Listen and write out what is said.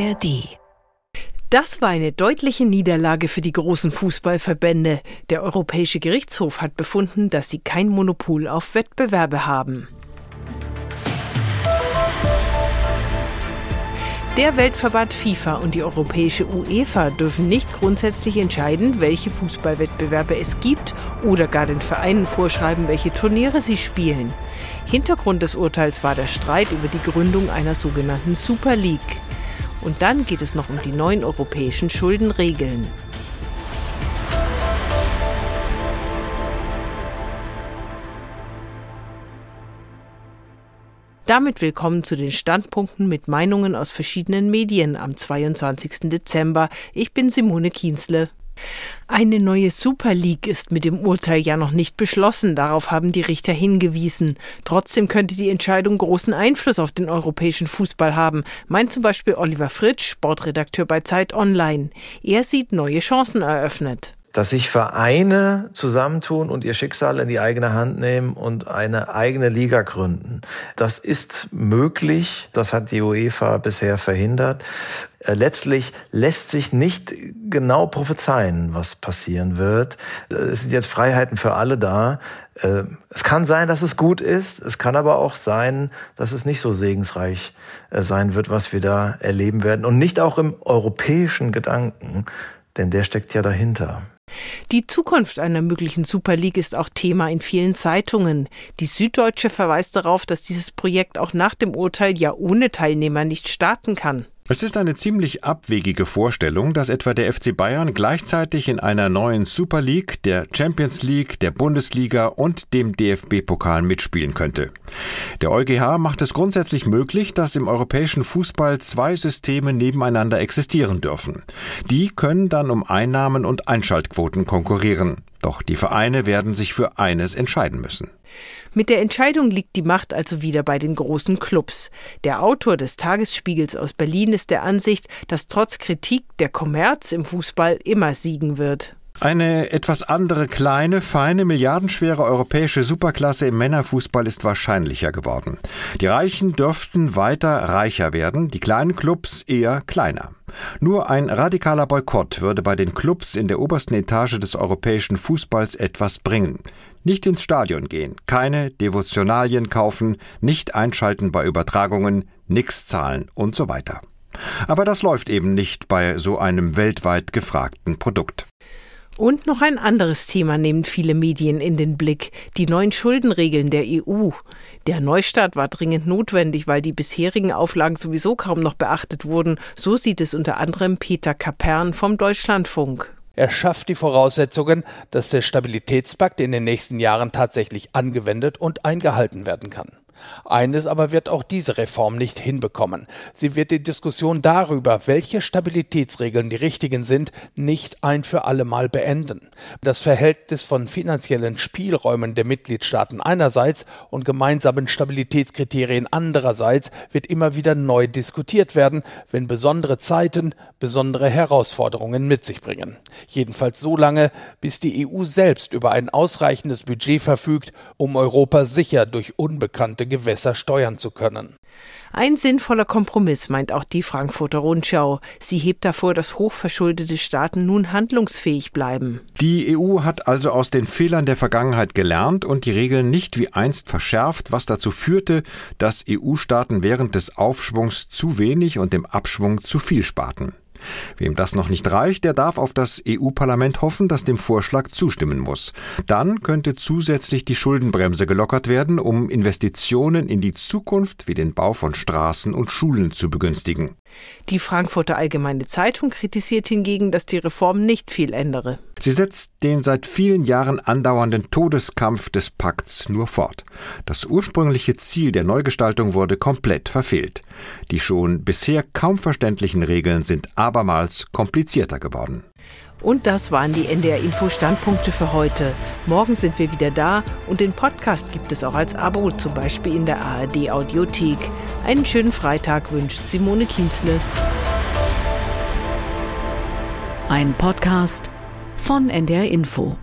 ARD das war eine deutliche Niederlage für die großen Fußballverbände. Der Europäische Gerichtshof hat befunden, dass sie kein Monopol auf Wettbewerbe haben. Der Weltverband FIFA und die europäische UEFA dürfen nicht grundsätzlich entscheiden, welche Fußballwettbewerbe es gibt oder gar den Vereinen vorschreiben, welche Turniere sie spielen. Hintergrund des Urteils war der Streit über die Gründung einer sogenannten Super League. Und dann geht es noch um die neuen europäischen Schuldenregeln. Damit willkommen zu den Standpunkten mit Meinungen aus verschiedenen Medien am 22. Dezember. Ich bin Simone Kienzle. Eine neue Super League ist mit dem Urteil ja noch nicht beschlossen, darauf haben die Richter hingewiesen. Trotzdem könnte die Entscheidung großen Einfluss auf den europäischen Fußball haben, meint zum Beispiel Oliver Fritsch, Sportredakteur bei Zeit Online. Er sieht neue Chancen eröffnet dass sich Vereine zusammentun und ihr Schicksal in die eigene Hand nehmen und eine eigene Liga gründen. Das ist möglich. Das hat die UEFA bisher verhindert. Äh, letztlich lässt sich nicht genau prophezeien, was passieren wird. Äh, es sind jetzt Freiheiten für alle da. Äh, es kann sein, dass es gut ist. Es kann aber auch sein, dass es nicht so segensreich sein wird, was wir da erleben werden. Und nicht auch im europäischen Gedanken, denn der steckt ja dahinter. Die Zukunft einer möglichen Super League ist auch Thema in vielen Zeitungen. Die Süddeutsche verweist darauf, dass dieses Projekt auch nach dem Urteil ja ohne Teilnehmer nicht starten kann. Es ist eine ziemlich abwegige Vorstellung, dass etwa der FC Bayern gleichzeitig in einer neuen Super League, der Champions League, der Bundesliga und dem DFB-Pokal mitspielen könnte. Der EuGH macht es grundsätzlich möglich, dass im europäischen Fußball zwei Systeme nebeneinander existieren dürfen. Die können dann um Einnahmen und Einschaltquoten konkurrieren. Doch die Vereine werden sich für eines entscheiden müssen. Mit der Entscheidung liegt die Macht also wieder bei den großen Clubs. Der Autor des Tagesspiegels aus Berlin ist der Ansicht, dass trotz Kritik der Kommerz im Fußball immer siegen wird. Eine etwas andere kleine, feine, milliardenschwere europäische Superklasse im Männerfußball ist wahrscheinlicher geworden. Die Reichen dürften weiter reicher werden, die kleinen Clubs eher kleiner. Nur ein radikaler Boykott würde bei den Clubs in der obersten Etage des europäischen Fußballs etwas bringen. Nicht ins Stadion gehen, keine Devotionalien kaufen, nicht einschalten bei Übertragungen, nix zahlen und so weiter. Aber das läuft eben nicht bei so einem weltweit gefragten Produkt. Und noch ein anderes Thema nehmen viele Medien in den Blick, die neuen Schuldenregeln der EU. Der Neustart war dringend notwendig, weil die bisherigen Auflagen sowieso kaum noch beachtet wurden. So sieht es unter anderem Peter Kapern vom Deutschlandfunk. Er schafft die Voraussetzungen, dass der Stabilitätspakt in den nächsten Jahren tatsächlich angewendet und eingehalten werden kann. Eines aber wird auch diese Reform nicht hinbekommen. Sie wird die Diskussion darüber, welche Stabilitätsregeln die richtigen sind, nicht ein für allemal beenden. Das Verhältnis von finanziellen Spielräumen der Mitgliedstaaten einerseits und gemeinsamen Stabilitätskriterien andererseits wird immer wieder neu diskutiert werden, wenn besondere Zeiten besondere Herausforderungen mit sich bringen. Jedenfalls so lange, bis die EU selbst über ein ausreichendes Budget verfügt, um Europa sicher durch unbekannte Gewässer steuern zu können. Ein sinnvoller Kompromiss meint auch die Frankfurter Rundschau. Sie hebt davor, dass hochverschuldete Staaten nun handlungsfähig bleiben. Die EU hat also aus den Fehlern der Vergangenheit gelernt und die Regeln nicht wie einst verschärft, was dazu führte, dass EU-Staaten während des Aufschwungs zu wenig und im Abschwung zu viel sparten. Wem das noch nicht reicht, der darf auf das EU-Parlament hoffen, das dem Vorschlag zustimmen muss. Dann könnte zusätzlich die Schuldenbremse gelockert werden, um Investitionen in die Zukunft wie den Bau von Straßen und Schulen zu begünstigen. Die Frankfurter Allgemeine Zeitung kritisiert hingegen, dass die Reform nicht viel ändere. Sie setzt den seit vielen Jahren andauernden Todeskampf des Pakts nur fort. Das ursprüngliche Ziel der Neugestaltung wurde komplett verfehlt. Die schon bisher kaum verständlichen Regeln sind abermals komplizierter geworden. Und das waren die NDR-Info-Standpunkte für heute. Morgen sind wir wieder da und den Podcast gibt es auch als Abo, zum Beispiel in der ARD-Audiothek. Einen schönen Freitag wünscht Simone Kienzle. Ein Podcast von NDR Info.